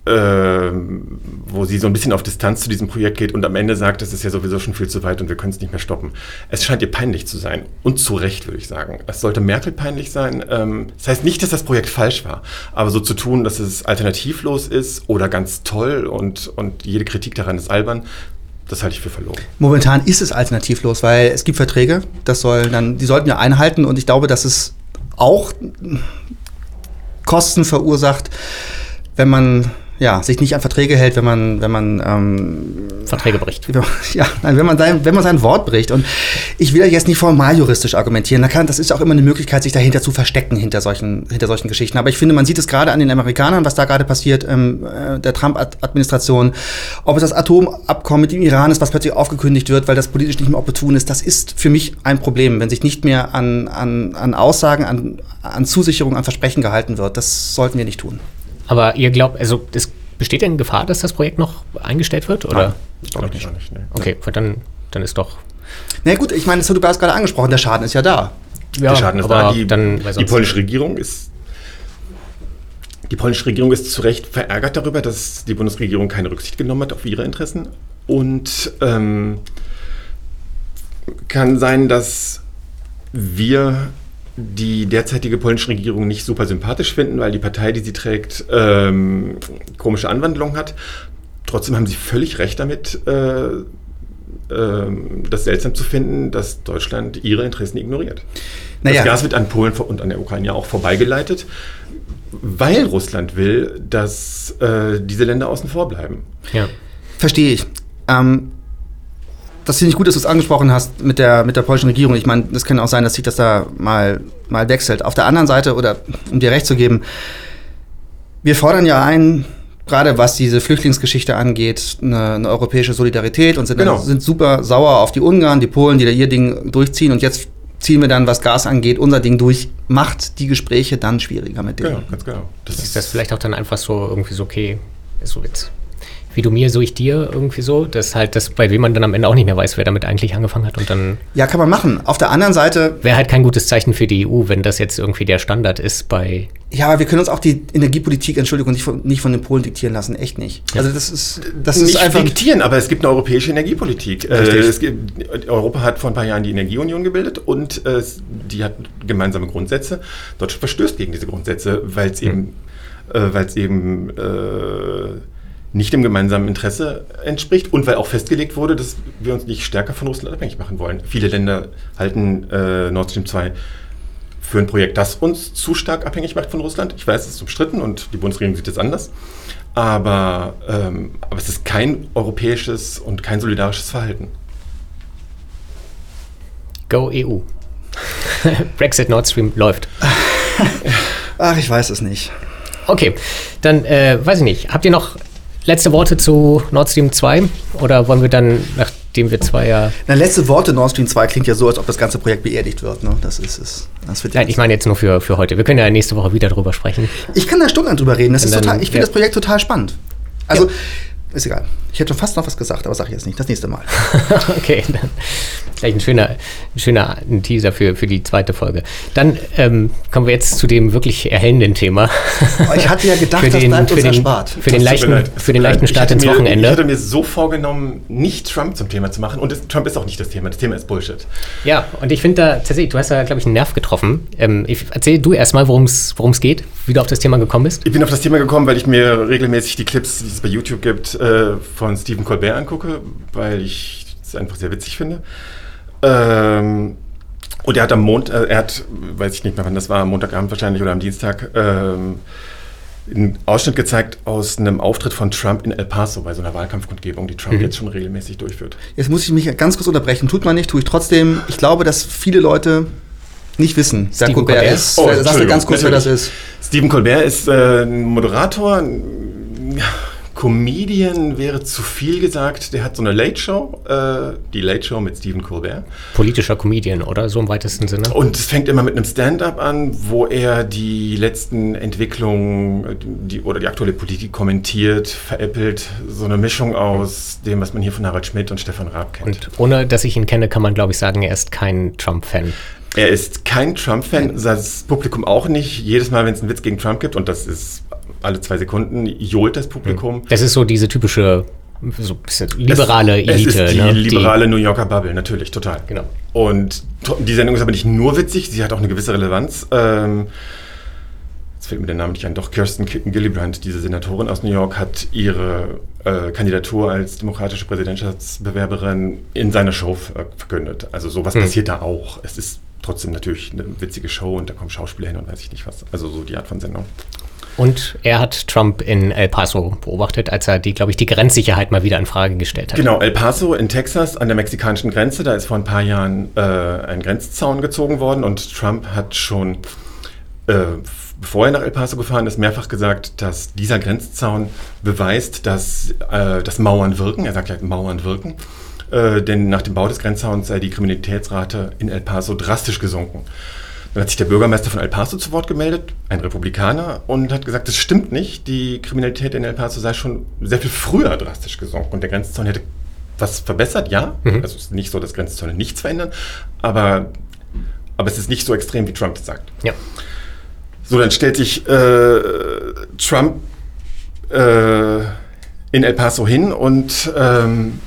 wo sie so ein bisschen auf Distanz zu diesem Projekt geht und am Ende sagt, das ist ja sowieso schon viel zu weit und wir können es nicht mehr stoppen. Es scheint ihr peinlich zu sein. Und zu Recht, würde ich sagen. Es sollte Merkel peinlich sein. Ähm, das heißt nicht, dass das Projekt falsch war, aber so zu tun, dass es alternativlos ist oder ganz toll und, und jede Kritik daran ist albern, das halte ich für verloren. Momentan ist es alternativlos, weil es gibt Verträge, das soll dann, die sollten wir einhalten und ich glaube, dass es auch Kosten verursacht, wenn man ja, sich nicht an Verträge hält, wenn man, wenn man ähm, Verträge bricht. Ja, nein, wenn man sein, wenn man sein Wort bricht. Und ich will jetzt nicht formal juristisch argumentieren. Da kann, das ist auch immer eine Möglichkeit, sich dahinter zu verstecken hinter solchen, hinter solchen Geschichten. Aber ich finde, man sieht es gerade an den Amerikanern, was da gerade passiert, ähm, äh, der Trump-Administration, ob es das Atomabkommen mit dem Iran ist, was plötzlich aufgekündigt wird, weil das politisch nicht mehr opportun ist. Das ist für mich ein Problem, wenn sich nicht mehr an, an, an Aussagen, an, an Zusicherungen, an Versprechen gehalten wird. Das sollten wir nicht tun. Aber ihr glaubt, also es besteht denn Gefahr, dass das Projekt noch eingestellt wird? Oder? Nein, ich glaube nicht. nicht nee. Okay, dann, dann ist doch. Na gut, ich meine, das hast du gerade angesprochen, der Schaden ist ja da. Ja, der Schaden ist da. Die, dann, die polnische Regierung ist die polnische Regierung ist zu Recht verärgert darüber, dass die Bundesregierung keine Rücksicht genommen hat auf ihre Interessen. Und ähm, kann sein, dass wir die derzeitige polnische Regierung nicht super sympathisch finden, weil die Partei, die sie trägt, ähm, komische Anwandlungen hat. Trotzdem haben sie völlig recht damit, äh, ähm, das seltsam zu finden, dass Deutschland ihre Interessen ignoriert. Naja. Das Gas wird an Polen und an der Ukraine ja auch vorbeigeleitet, weil Russland will, dass äh, diese Länder außen vor bleiben. Ja. Verstehe ich. Ähm, das finde ich gut, dass du es angesprochen hast mit der, mit der polnischen Regierung. Ich meine, das kann auch sein, dass sich das da mal, mal wechselt. Auf der anderen Seite, oder um dir recht zu geben, wir fordern ja ein, gerade was diese Flüchtlingsgeschichte angeht, eine, eine europäische Solidarität und sind, Genau. sind super sauer auf die Ungarn, die Polen, die da ihr Ding durchziehen. Und jetzt ziehen wir dann, was Gas angeht, unser Ding durch. Macht die Gespräche dann schwieriger mit denen. Genau, ganz genau. Das Ist das vielleicht auch dann einfach so irgendwie so, okay, ist so jetzt wie du mir, so ich dir irgendwie so, dass halt das, bei wem man dann am Ende auch nicht mehr weiß, wer damit eigentlich angefangen hat und dann Ja, kann man machen. Auf der anderen Seite, wäre halt kein gutes Zeichen für die EU, wenn das jetzt irgendwie der Standard ist bei ja, aber wir können uns auch die Energiepolitik, Entschuldigung, nicht von, nicht von den Polen diktieren lassen. Echt nicht. Also das ist, das ist nicht einfach. diktieren, aber es gibt eine europäische Energiepolitik. Äh, gibt, Europa hat vor ein paar Jahren die Energieunion gebildet und äh, die hat gemeinsame Grundsätze. Deutschland verstößt gegen diese Grundsätze, weil es eben, äh, weil es eben äh, nicht dem gemeinsamen Interesse entspricht und weil auch festgelegt wurde, dass wir uns nicht stärker von Russland abhängig machen wollen. Viele Länder halten äh, Nord Stream 2 für ein Projekt, das uns zu stark abhängig macht von Russland. Ich weiß, es ist umstritten und die Bundesregierung sieht es anders. Aber, ähm, aber es ist kein europäisches und kein solidarisches Verhalten. Go EU. Brexit Nord Stream läuft. Ach, ich weiß es nicht. Okay, dann äh, weiß ich nicht. Habt ihr noch letzte Worte zu Nord Stream 2? Oder wollen wir dann, nachdem wir zwei ja. Na, letzte Worte Nord Stream 2 klingt ja so, als ob das ganze Projekt beerdigt wird. Ne? Das ist es. Das wird Nein, ich meine jetzt nur für, für heute. Wir können ja nächste Woche wieder drüber sprechen. ich kann da stundenlang drüber reden. Das Und ist dann- total, ich finde ja. das Projekt total spannend. Also, ist egal. Ich hätte schon fast noch was gesagt, aber sage ich jetzt nicht. Das nächste Mal. okay, dann vielleicht ein schöner, ein schöner Teaser für, für die zweite Folge. Dann ähm, kommen wir jetzt zu dem wirklich erhellenden Thema. Aber ich hatte ja gedacht, für das den, bleibt für uns den, erspart. Für den, leichten, für den leichten Ich Start hatte ins mir, Wochenende. Ich hatte mir so vorgenommen, nicht Trump zum Thema zu machen. Und das, Trump ist auch nicht das Thema. Das Thema ist Bullshit. Ja, und ich finde da tatsächlich, du hast da, glaube ich, einen Nerv getroffen. Ähm, ich, erzähl du erstmal, worum es geht, wie du auf das Thema gekommen bist. Ich bin auf das Thema gekommen, weil ich mir regelmäßig die Clips, die es bei YouTube gibt, äh, von Stephen Colbert angucke, weil ich es einfach sehr witzig finde. Ähm, und er hat am Montag, äh, er hat, weiß ich nicht mehr wann das war, am Montagabend wahrscheinlich oder am Dienstag, ähm, einen Ausschnitt gezeigt aus einem Auftritt von Trump in El Paso bei so einer Wahlkampfkundgebung, die Trump jetzt schon regelmäßig durchführt. Jetzt muss ich mich ganz kurz unterbrechen. Tut man nicht, tue ich trotzdem. Ich glaube, dass viele Leute nicht wissen, wer Stephen Colbert Colbert? ist. Oh, du Entschuldigung, ganz kurz, wer das ist? Stephen Colbert ist äh, ein Moderator, ein ja, Comedian wäre zu viel gesagt. Der hat so eine Late Show, äh, die Late Show mit Stephen Colbert. Politischer Comedian, oder? So im weitesten Sinne. Und es fängt immer mit einem Stand-up an, wo er die letzten Entwicklungen die, oder die aktuelle Politik kommentiert, veräppelt. So eine Mischung aus dem, was man hier von Harald Schmidt und Stefan Raab kennt. Und ohne dass ich ihn kenne, kann man, glaube ich, sagen, er ist kein Trump-Fan. Er ist kein Trump-Fan, das Publikum auch nicht. Jedes Mal, wenn es einen Witz gegen Trump gibt, und das ist alle zwei Sekunden, johlt das Publikum. Das ist so diese typische, so ein bisschen liberale es, Elite. Es ist die ne? liberale New Yorker Bubble, natürlich, total. Genau. Und die Sendung ist aber nicht nur witzig, sie hat auch eine gewisse Relevanz. Ähm, jetzt fällt mir der Name nicht ein, doch Kirsten Ki- Gillibrand, diese Senatorin aus New York, hat ihre äh, Kandidatur als demokratische Präsidentschaftsbewerberin in seiner Show ver- verkündet. Also sowas Hm. passiert da auch. Es ist trotzdem natürlich eine witzige Show und da kommen Schauspieler hin und weiß ich nicht was. Also so die Art von Sendung. Und er hat Trump in El Paso beobachtet, als er die, glaube ich, die Grenzsicherheit mal wieder in Frage gestellt hat. Genau, El Paso in Texas an der mexikanischen Grenze, da ist vor ein paar Jahren äh, ein Grenzzaun gezogen worden und Trump hat schon, äh, bevor er nach El Paso gefahren ist, mehrfach gesagt, dass dieser Grenzzaun beweist, dass, äh, dass Mauern wirken. Er sagt ja, Mauern wirken. Äh, denn nach dem Bau des Grenzzauns sei die Kriminalitätsrate in El Paso drastisch gesunken. Dann hat sich der Bürgermeister von El Paso zu Wort gemeldet, ein Republikaner, und hat gesagt, das stimmt nicht. Die Kriminalität in El Paso sei schon sehr viel früher drastisch gesunken. Und der Grenzzaun hätte was verbessert, ja. Also es ist nicht so, dass Grenzzäune nichts verändern, aber, aber es ist nicht so extrem, wie Trump es sagt. Ja. So, dann stellt sich äh, Trump äh, in El Paso hin und, ähm,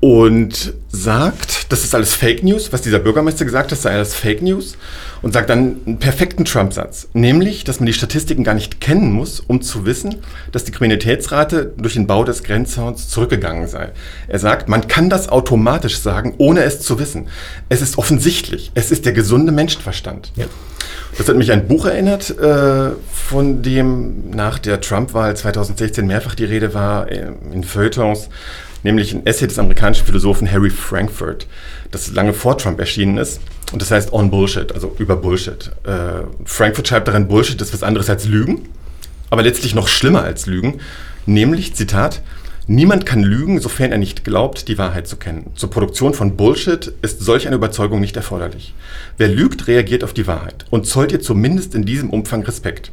und sagt, das ist alles Fake News, was dieser Bürgermeister gesagt hat, sei alles Fake News und sagt dann einen perfekten Trump-Satz, nämlich, dass man die Statistiken gar nicht kennen muss, um zu wissen, dass die Kriminalitätsrate durch den Bau des Grenzzauns zurückgegangen sei. Er sagt, man kann das automatisch sagen, ohne es zu wissen. Es ist offensichtlich, es ist der gesunde Menschenverstand. Ja. Das hat mich an ein Buch erinnert, äh, von dem nach der Trump-Wahl 2016 mehrfach die Rede war äh, in Feuilletons nämlich ein Essay des amerikanischen Philosophen Harry Frankfurt, das lange vor Trump erschienen ist. Und das heißt On Bullshit, also über Bullshit. Äh, Frankfurt schreibt darin, Bullshit ist was anderes als Lügen, aber letztlich noch schlimmer als Lügen. Nämlich, Zitat, Niemand kann lügen, sofern er nicht glaubt, die Wahrheit zu kennen. Zur Produktion von Bullshit ist solch eine Überzeugung nicht erforderlich. Wer lügt, reagiert auf die Wahrheit und zollt ihr zumindest in diesem Umfang Respekt.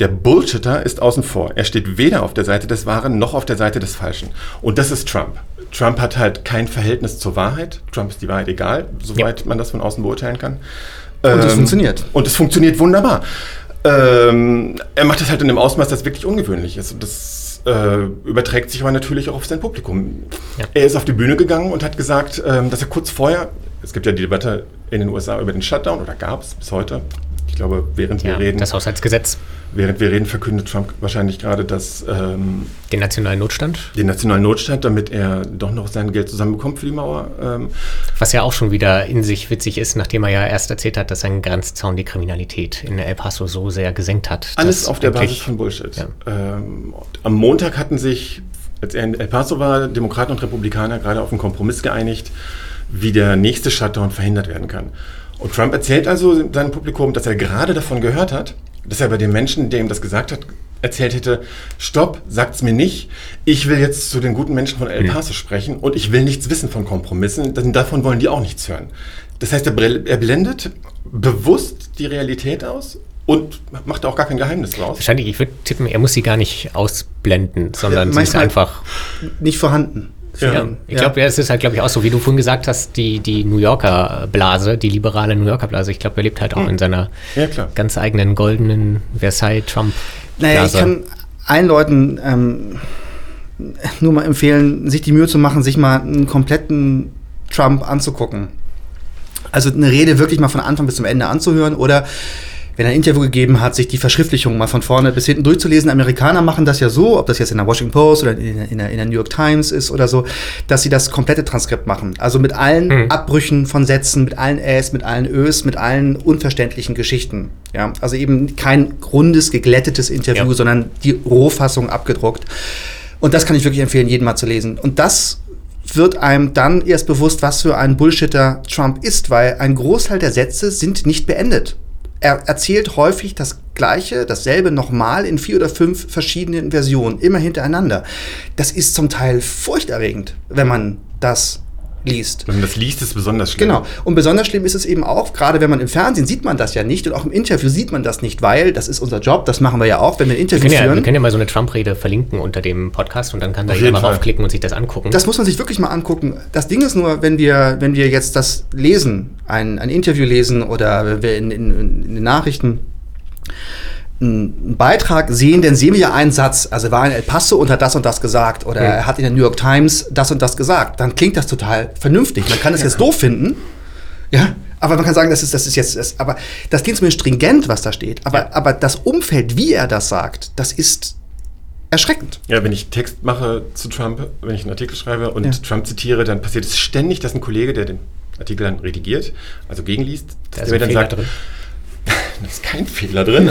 Der Bullshitter ist außen vor. Er steht weder auf der Seite des Wahren noch auf der Seite des Falschen. Und das ist Trump. Trump hat halt kein Verhältnis zur Wahrheit. Trump ist die Wahrheit egal, soweit ja. man das von außen beurteilen kann. Und es ähm, funktioniert. Und es funktioniert wunderbar. Ähm, er macht das halt in einem Ausmaß, das wirklich ungewöhnlich ist. Und das äh, überträgt sich aber natürlich auch auf sein Publikum. Ja. Er ist auf die Bühne gegangen und hat gesagt, ähm, dass er kurz vorher, es gibt ja die Debatte in den USA über den Shutdown, oder gab es bis heute, ich glaube, während ja, wir reden. Das Haushaltsgesetz. Während wir reden, verkündet Trump wahrscheinlich gerade dass. Ähm, den nationalen Notstand? Den nationalen Notstand, damit er doch noch sein Geld zusammenbekommt für die Mauer. Ähm. Was ja auch schon wieder in sich witzig ist, nachdem er ja erst erzählt hat, dass sein Grenzzaun die Kriminalität in El Paso so sehr gesenkt hat. Alles auf der Basis von Bullshit. Ja. Ähm, am Montag hatten sich, als er in El Paso war, Demokraten und Republikaner gerade auf einen Kompromiss geeinigt, wie der nächste Shutdown verhindert werden kann. Und Trump erzählt also seinem Publikum, dass er gerade davon gehört hat, dass er bei dem Menschen, der ihm das gesagt hat, erzählt hätte, stopp, sagt's mir nicht, ich will jetzt zu den guten Menschen von El. Paso mhm. sprechen und ich will nichts wissen von Kompromissen, denn davon wollen die auch nichts hören. Das heißt, er, er blendet bewusst die Realität aus und macht auch gar kein Geheimnis draus. Wahrscheinlich, ich würde tippen, er muss sie gar nicht ausblenden, sondern ja, sie ist einfach nicht vorhanden. Ja. Ich glaube, ja, es ist halt, glaube ich, auch so, wie du vorhin gesagt hast, die, die New Yorker Blase, die liberale New Yorker Blase. Ich glaube, er lebt halt auch hm. in seiner ja, ganz eigenen goldenen Versailles-Trump. Naja, ich kann allen Leuten ähm, nur mal empfehlen, sich die Mühe zu machen, sich mal einen kompletten Trump anzugucken. Also eine Rede wirklich mal von Anfang bis zum Ende anzuhören oder wenn er ein Interview gegeben hat, sich die Verschriftlichung mal von vorne bis hinten durchzulesen. Amerikaner machen das ja so, ob das jetzt in der Washington Post oder in, in, der, in der, New York Times ist oder so, dass sie das komplette Transkript machen. Also mit allen mhm. Abbrüchen von Sätzen, mit allen Äs, mit allen Ös, mit allen unverständlichen Geschichten. Ja, also eben kein rundes, geglättetes Interview, ja. sondern die Rohfassung abgedruckt. Und das kann ich wirklich empfehlen, jeden mal zu lesen. Und das wird einem dann erst bewusst, was für ein Bullshitter Trump ist, weil ein Großteil der Sätze sind nicht beendet er erzählt häufig das Gleiche, dasselbe nochmal in vier oder fünf verschiedenen Versionen, immer hintereinander. Das ist zum Teil furchterregend, wenn man das liest. Wenn man das liest, ist es besonders schlimm. Genau. Und besonders schlimm ist es eben auch, gerade wenn man im Fernsehen sieht man das ja nicht und auch im Interview sieht man das nicht, weil das ist unser Job, das machen wir ja auch, wenn wir ein Interview wir führen. Ja, wir können ja mal so eine Trump-Rede verlinken unter dem Podcast und dann kann da jeder mal raufklicken und sich das angucken. Das muss man sich wirklich mal angucken. Das Ding ist nur, wenn wir, wenn wir jetzt das lesen, ein, ein Interview lesen oder wir in, in, in den Nachrichten einen Beitrag sehen, dann sehen wir ja einen Satz. Also war in El Paso und hat das und das gesagt oder ja. er hat in der New York Times das und das gesagt. Dann klingt das total vernünftig. Man kann es ja. jetzt doof finden, ja, aber man kann sagen, das ist, das ist jetzt, das, aber das klingt zumindest stringent, was da steht. Aber, ja. aber das Umfeld, wie er das sagt, das ist erschreckend. Ja, wenn ich Text mache zu Trump, wenn ich einen Artikel schreibe und. Trump zitiere, dann passiert es ständig, dass ein Kollege, der den Artikel dann redigiert, also gegenliest, der mir dann sagt, drin. Da ist kein Fehler drin.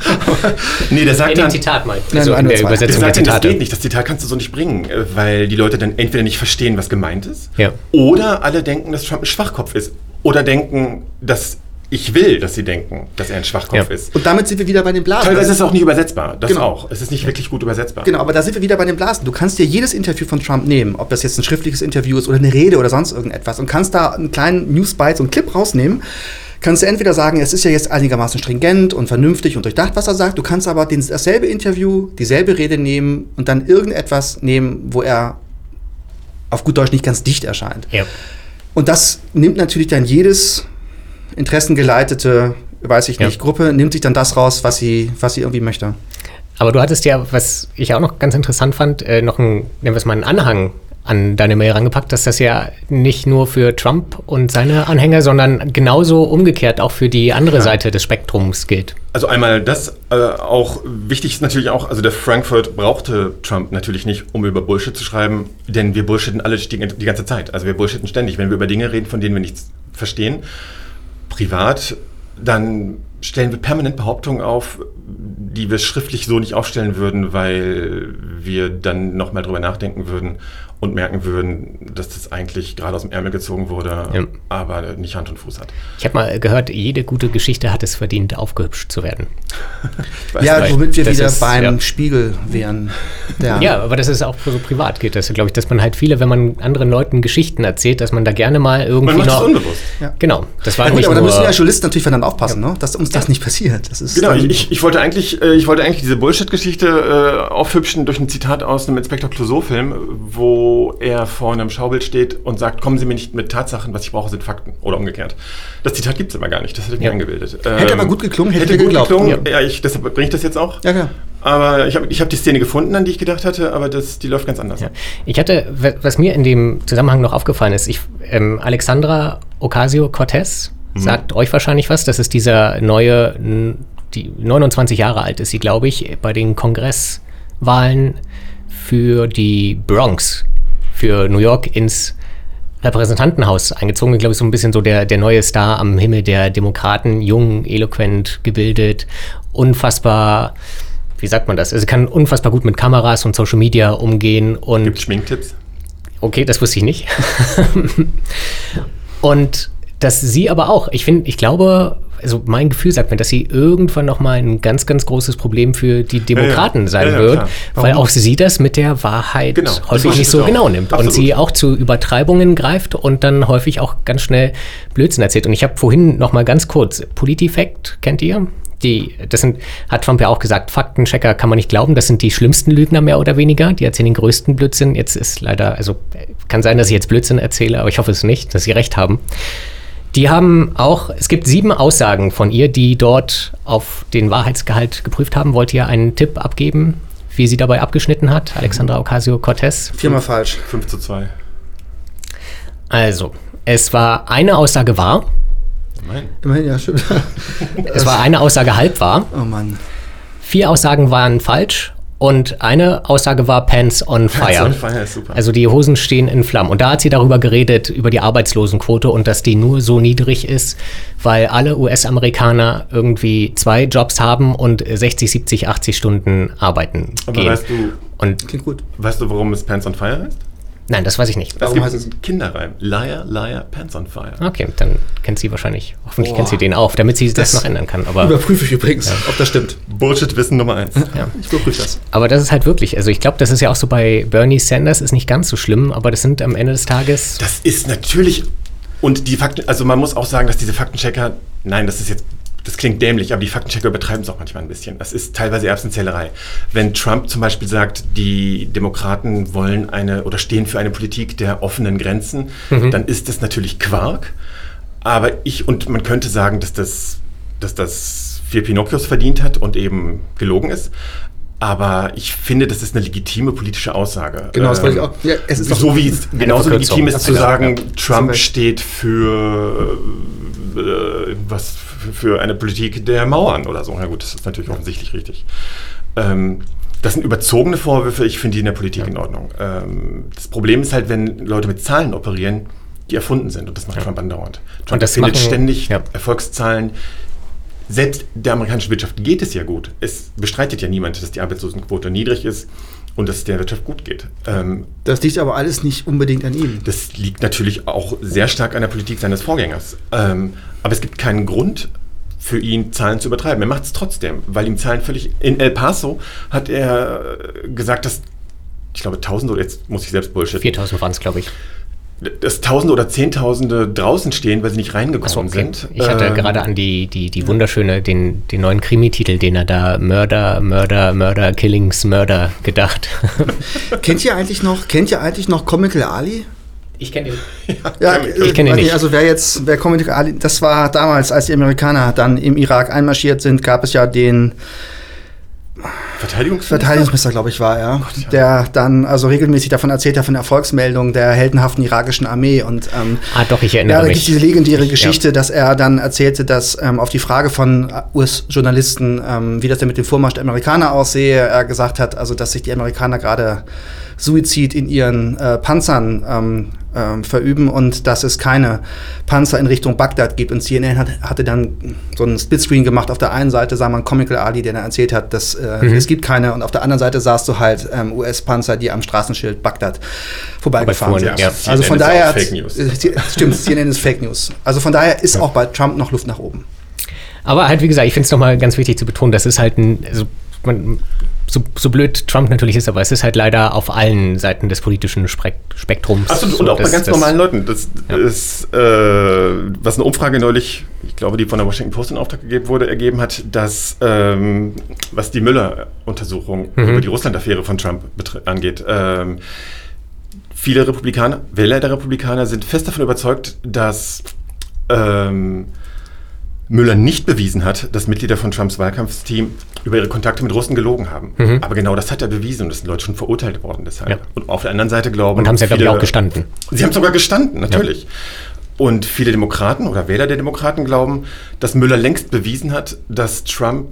nee, der sagt dann... Zitat mal. Also in der Übersetzung der, der sagt, das geht nicht, das Zitat kannst du so nicht bringen, weil die Leute dann entweder nicht verstehen, was gemeint ist, ja. oder alle denken, dass Trump ein Schwachkopf ist. Oder denken, dass ich will, dass sie denken, dass er ein Schwachkopf ja. ist. Und damit sind wir wieder bei den Blasen. Teilweise ist es auch nicht übersetzbar. Das genau. auch. Es ist nicht wirklich gut übersetzbar. Genau, aber da sind wir wieder bei den Blasen. Du kannst dir jedes Interview von Trump nehmen, ob das jetzt ein schriftliches Interview ist oder eine Rede oder sonst irgendetwas, und kannst da einen kleinen Newsbite, so einen Clip rausnehmen kannst du entweder sagen, es ist ja jetzt einigermaßen stringent und vernünftig und durchdacht, was er sagt. Du kannst aber den, dasselbe Interview, dieselbe Rede nehmen und dann irgendetwas nehmen, wo er auf gut Deutsch nicht ganz dicht erscheint. Ja. Und das nimmt natürlich dann jedes interessengeleitete, weiß ich nicht, ja. Gruppe, nimmt sich dann das raus, was sie, was sie irgendwie möchte. Aber du hattest ja, was ich auch noch ganz interessant fand, äh, noch ein, nennen wir es mal einen Anhang an deine Mail rangepackt, dass das ja nicht nur für Trump und seine Anhänger, sondern genauso umgekehrt auch für die andere ja. Seite des Spektrums gilt. Also einmal das, äh, auch wichtig ist natürlich auch, also der Frankfurt brauchte Trump natürlich nicht, um über Bullshit zu schreiben, denn wir bullshitten alle die, die ganze Zeit. Also wir bullshitten ständig, wenn wir über Dinge reden, von denen wir nichts verstehen, privat, dann stellen wir permanent Behauptungen auf, die wir schriftlich so nicht aufstellen würden, weil wir dann nochmal drüber nachdenken würden und merken würden, dass das eigentlich gerade aus dem Ärmel gezogen wurde, ja. aber nicht Hand und Fuß hat. Ich habe mal gehört, jede gute Geschichte hat es verdient, aufgehübscht zu werden. ja, womit wir wieder ist, beim ja. Spiegel wären. Ja. ja. aber das ist auch so privat geht das, glaube ich, dass man halt viele, wenn man anderen Leuten Geschichten erzählt, dass man da gerne mal irgendwie man macht noch... Das unbewusst. Ja. Genau, das war ja, gut, aber da müssen ja Journalisten natürlich voneinander aufpassen, ne? dass uns das nicht passiert. Das ist genau, ich, ich, wollte eigentlich, äh, ich wollte eigentlich diese Bullshit-Geschichte äh, aufhübschen durch ein Zitat aus einem Inspektor Clouseau-Film, wo er vor einem Schaubild steht und sagt, kommen Sie mir nicht mit Tatsachen, was ich brauche, sind Fakten. Oder umgekehrt. Das Zitat gibt es immer gar nicht, das hätte ich mir ja. eingebildet. Hätte ähm, aber gut geklungen, hätte, hätte gut geglaubt. geklungen. Ja. ja, ich, deshalb bringe ich das jetzt auch. Ja, klar. Aber ich habe ich hab die Szene gefunden, an die ich gedacht hatte, aber das, die läuft ganz anders. Ja. Ich hatte, was mir in dem Zusammenhang noch aufgefallen ist, ich, ähm, Alexandra Ocasio-Cortez mhm. sagt euch wahrscheinlich was. Das ist dieser neue, die 29 Jahre alt ist sie, glaube ich, bei den Kongresswahlen für die Bronx für New York ins Repräsentantenhaus eingezogen. Ich glaube, so ein bisschen so der, der neue Star am Himmel der Demokraten, jung, eloquent, gebildet, unfassbar, wie sagt man das? Also kann unfassbar gut mit Kameras und Social Media umgehen und. Gibt Schminktipps? Okay, das wusste ich nicht. und dass sie aber auch, ich finde, ich glaube, also mein Gefühl sagt mir, dass sie irgendwann nochmal ein ganz, ganz großes Problem für die Demokraten ja, ja. sein ja, wird, weil auch sie das mit der Wahrheit genau, häufig nicht so auch. genau nimmt Absolut. und sie auch zu Übertreibungen greift und dann häufig auch ganz schnell Blödsinn erzählt. Und ich habe vorhin nochmal ganz kurz, Politifact, kennt ihr? Die, das sind, hat Trump ja auch gesagt, Faktenchecker kann man nicht glauben, das sind die schlimmsten Lügner mehr oder weniger, die erzählen den größten Blödsinn. Jetzt ist leider, also kann sein, dass ich jetzt Blödsinn erzähle, aber ich hoffe es nicht, dass sie recht haben. Die haben auch, es gibt sieben Aussagen von ihr, die dort auf den Wahrheitsgehalt geprüft haben. Wollt ihr einen Tipp abgeben, wie sie dabei abgeschnitten hat, Alexandra Ocasio-Cortez? Viermal falsch. 5 zu 2. Also, es war eine Aussage wahr. Immerhin. Immerhin, ja, stimmt. es war eine Aussage halb wahr. Oh Mann. Vier Aussagen waren falsch und eine Aussage war Pants on Fire. Pants on Fire ist super. Also die Hosen stehen in Flammen. Und da hat sie darüber geredet, über die Arbeitslosenquote und dass die nur so niedrig ist, weil alle US-Amerikaner irgendwie zwei Jobs haben und 60, 70, 80 Stunden arbeiten Aber gehen. Weißt du, und Klingt gut. Weißt du, warum es Pants on Fire heißt? Nein, das weiß ich nicht. Warum heißt es Kinderreim? Liar, Liar, Pants on Fire. Okay, dann kennt sie wahrscheinlich. Hoffentlich Boah. kennt sie den auch, damit sie das, das noch ändern kann. Aber überprüfe ich übrigens, ja. ob das stimmt. Bullshit-Wissen Nummer eins. Ja. Ich überprüfe das. Aber das ist halt wirklich, also ich glaube, das ist ja auch so bei Bernie Sanders, ist nicht ganz so schlimm, aber das sind am Ende des Tages. Das ist natürlich. Und die Fakten, also man muss auch sagen, dass diese Faktenchecker, nein, das ist jetzt das klingt dämlich, aber die Faktenchecker übertreiben es auch manchmal ein bisschen. Das ist teilweise Erbsenzählerei. Wenn Trump zum Beispiel sagt, die Demokraten wollen eine oder stehen für eine Politik der offenen Grenzen, mhm. dann ist das natürlich Quark. Aber ich, und man könnte sagen, dass das, dass das vier Pinocchios verdient hat und eben gelogen ist. Aber ich finde, das ist eine legitime politische Aussage. Genau, das wollte ich auch. Ja, es ist so wie es genauso legitim ist zu sagen. Trump steht für äh, was für eine Politik der Mauern oder so. Na gut, das ist natürlich offensichtlich richtig. Ähm, das sind überzogene Vorwürfe, ich finde die in der Politik ja. in Ordnung. Ähm, das Problem ist halt, wenn Leute mit Zahlen operieren, die erfunden sind und das macht ja. Trump andauernd. Trump und das findet ständig ja. Erfolgszahlen. Selbst der amerikanischen Wirtschaft geht es ja gut. Es bestreitet ja niemand, dass die Arbeitslosenquote niedrig ist und dass es der Wirtschaft gut geht. Ähm, das liegt aber alles nicht unbedingt an ihm. Das liegt natürlich auch sehr stark an der Politik seines Vorgängers. Ähm, aber es gibt keinen Grund für ihn, Zahlen zu übertreiben. Er macht es trotzdem, weil ihm Zahlen völlig. In El Paso hat er gesagt, dass, ich glaube, 1000 oder jetzt muss ich selbst Bullshit. 4000 waren es, glaube ich dass Tausende oder Zehntausende draußen stehen, weil sie nicht reingekommen so, okay. sind. Ich hatte ähm, gerade an die, die, die wunderschöne, den, den neuen Krimi-Titel, den er da Mörder, Mörder, Mörder, Killings, Mörder gedacht. kennt ihr eigentlich noch, kennt ihr eigentlich noch Comical Ali? Ich kenne ihn. Ja, ja ich kenne ihn nicht. Also wer jetzt, wer Comical Ali, das war damals, als die Amerikaner dann im Irak einmarschiert sind, gab es ja den Verteidigungsminister? Verteidigungsminister, glaube ich, war er, ja. der dann also regelmäßig davon erzählt hat, von Erfolgsmeldungen der heldenhaften irakischen Armee. Und, ähm, ah, doch, ich erinnere ja, da mich. gibt diese legendäre Geschichte, ja. dass er dann erzählte, dass ähm, auf die Frage von US-Journalisten, ähm, wie das denn mit dem Vormarsch der Amerikaner aussehe, er gesagt hat, also dass sich die Amerikaner gerade Suizid in ihren äh, Panzern ähm, ähm, verüben und dass es keine Panzer in Richtung Bagdad gibt. Und CNN hat, hatte dann so einen Splitscreen gemacht. Auf der einen Seite sah man Comical Ali, der dann erzählt hat, dass äh, mhm. es gibt keine. Und auf der anderen Seite sahst du halt ähm, US-Panzer, die am Straßenschild Bagdad vorbeigefahren sind. Ja. Also von daher, hat, Fake News. Äh, stimmt, CNN ist Fake News. Also von daher ist ja. auch bei Trump noch Luft nach oben. Aber halt, wie gesagt, ich finde es nochmal ganz wichtig zu betonen, das ist halt ein, also man, so, so blöd Trump natürlich ist, aber es ist halt leider auf allen Seiten des politischen Spektrums. Absolut, und auch das, bei ganz das, normalen Leuten. Das ja. ist, äh, was eine Umfrage neulich, ich glaube, die von der Washington Post in Auftrag gegeben wurde, ergeben hat, dass, ähm, was die Müller-Untersuchung mhm. über die Russland-Affäre von Trump angeht, ähm, viele Republikaner, Wähler der Republikaner sind fest davon überzeugt, dass ähm, Müller nicht bewiesen hat, dass Mitglieder von Trumps Wahlkampfteam über ihre Kontakte mit Russen gelogen haben. Mhm. Aber genau das hat er bewiesen und das sind Leute schon verurteilt worden deshalb. Ja. Und auf der anderen Seite glauben. Und haben sie ja, glaube ich, auch gestanden. Sie haben sogar gestanden, natürlich. Ja. Und viele Demokraten oder Wähler der Demokraten glauben, dass Müller längst bewiesen hat, dass Trump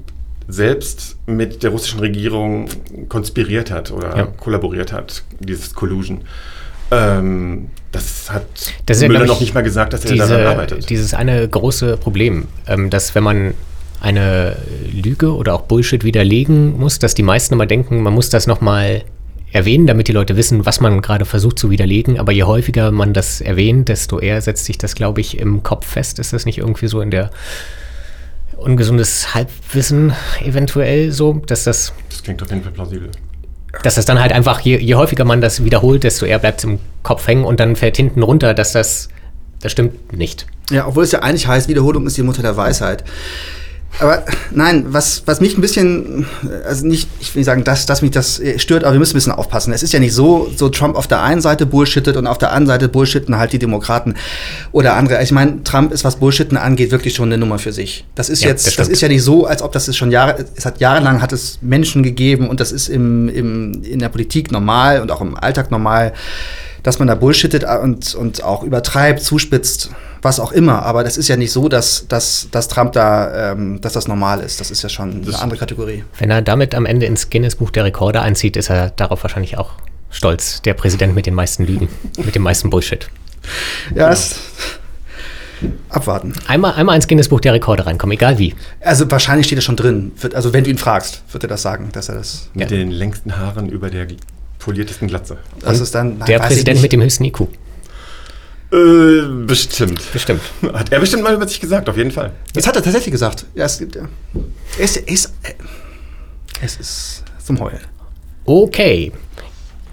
selbst mit der russischen Regierung konspiriert hat oder ja. kollaboriert hat, dieses Collusion. Ähm, das hat das Müller ja, noch nicht mal gesagt, dass er diese, daran arbeitet. Dieses eine große Problem, ähm, dass wenn man eine Lüge oder auch Bullshit widerlegen muss, dass die meisten immer denken, man muss das nochmal erwähnen, damit die Leute wissen, was man gerade versucht zu widerlegen. Aber je häufiger man das erwähnt, desto eher setzt sich das, glaube ich, im Kopf fest. Ist das nicht irgendwie so in der ungesundes Halbwissen eventuell so, dass das. Das klingt auf jeden Fall plausibel dass das dann halt einfach, je, je häufiger man das wiederholt, desto eher bleibt es im Kopf hängen und dann fällt hinten runter, dass das, das stimmt nicht. Ja, obwohl es ja eigentlich heißt, Wiederholung ist die Mutter der Weisheit. Aber nein, was, was mich ein bisschen, also nicht, ich will nicht sagen, dass, dass mich das stört, aber wir müssen ein bisschen aufpassen. Es ist ja nicht so, so Trump auf der einen Seite bullshittet und auf der anderen Seite bullshitten halt die Demokraten oder andere. Ich meine, Trump ist, was Bullshitten angeht, wirklich schon eine Nummer für sich. Das ist ja, jetzt, das, das, ist ja nicht so, als ob das ist schon Jahre, es hat jahrelang hat es Menschen gegeben und das ist im, im, in der Politik normal und auch im Alltag normal dass man da bullshittet und, und auch übertreibt, zuspitzt, was auch immer. Aber das ist ja nicht so, dass, dass, dass Trump da, ähm, dass das normal ist. Das ist ja schon das eine andere Kategorie. Wenn er damit am Ende ins Guinness-Buch der Rekorde einzieht, ist er darauf wahrscheinlich auch stolz. Der Präsident mit den meisten Lügen, mit dem meisten Bullshit. Ja, es abwarten. Einmal, einmal ins Guinness-Buch der Rekorde reinkommen, egal wie. Also wahrscheinlich steht er schon drin. Also wenn du ihn fragst, wird er das sagen, dass er das. Mit ja. den längsten Haaren über der poliertesten Glatze. Das ist dann, nein, der Präsident mit dem höchsten IQ. Äh, bestimmt. Bestimmt. Hat er bestimmt mal über sich gesagt, auf jeden Fall. Das hat er tatsächlich gesagt. Ja, es, gibt, ja. es, es, es ist zum Heulen. Okay.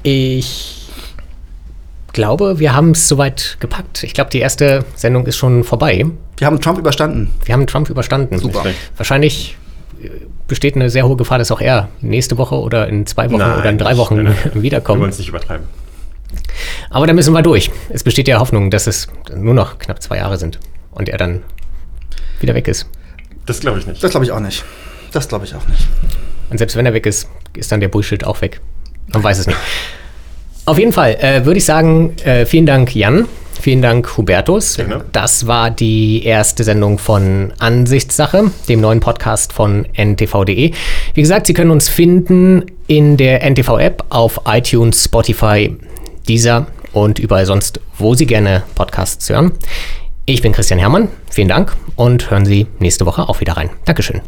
Ich glaube, wir haben es soweit gepackt. Ich glaube, die erste Sendung ist schon vorbei. Wir haben Trump überstanden. Wir haben Trump überstanden. Super. Wahrscheinlich besteht eine sehr hohe Gefahr, dass auch er nächste Woche oder in zwei Wochen Nein, oder in drei Wochen wiederkommt. Wir wollen es nicht übertreiben. Aber da müssen wir durch. Es besteht ja Hoffnung, dass es nur noch knapp zwei Jahre sind und er dann wieder weg ist. Das glaube ich nicht. Das glaube ich auch nicht. Das glaube ich auch nicht. Und selbst wenn er weg ist, ist dann der Bullshit auch weg. Man weiß es nicht. Auf jeden Fall äh, würde ich sagen, äh, vielen Dank, Jan, Vielen Dank, Hubertus. Gerne. Das war die erste Sendung von Ansichtssache, dem neuen Podcast von ntv.de. Wie gesagt, Sie können uns finden in der NTV-App auf iTunes, Spotify, Deezer und überall sonst, wo Sie gerne Podcasts hören. Ich bin Christian Hermann. Vielen Dank und hören Sie nächste Woche auch wieder rein. Dankeschön.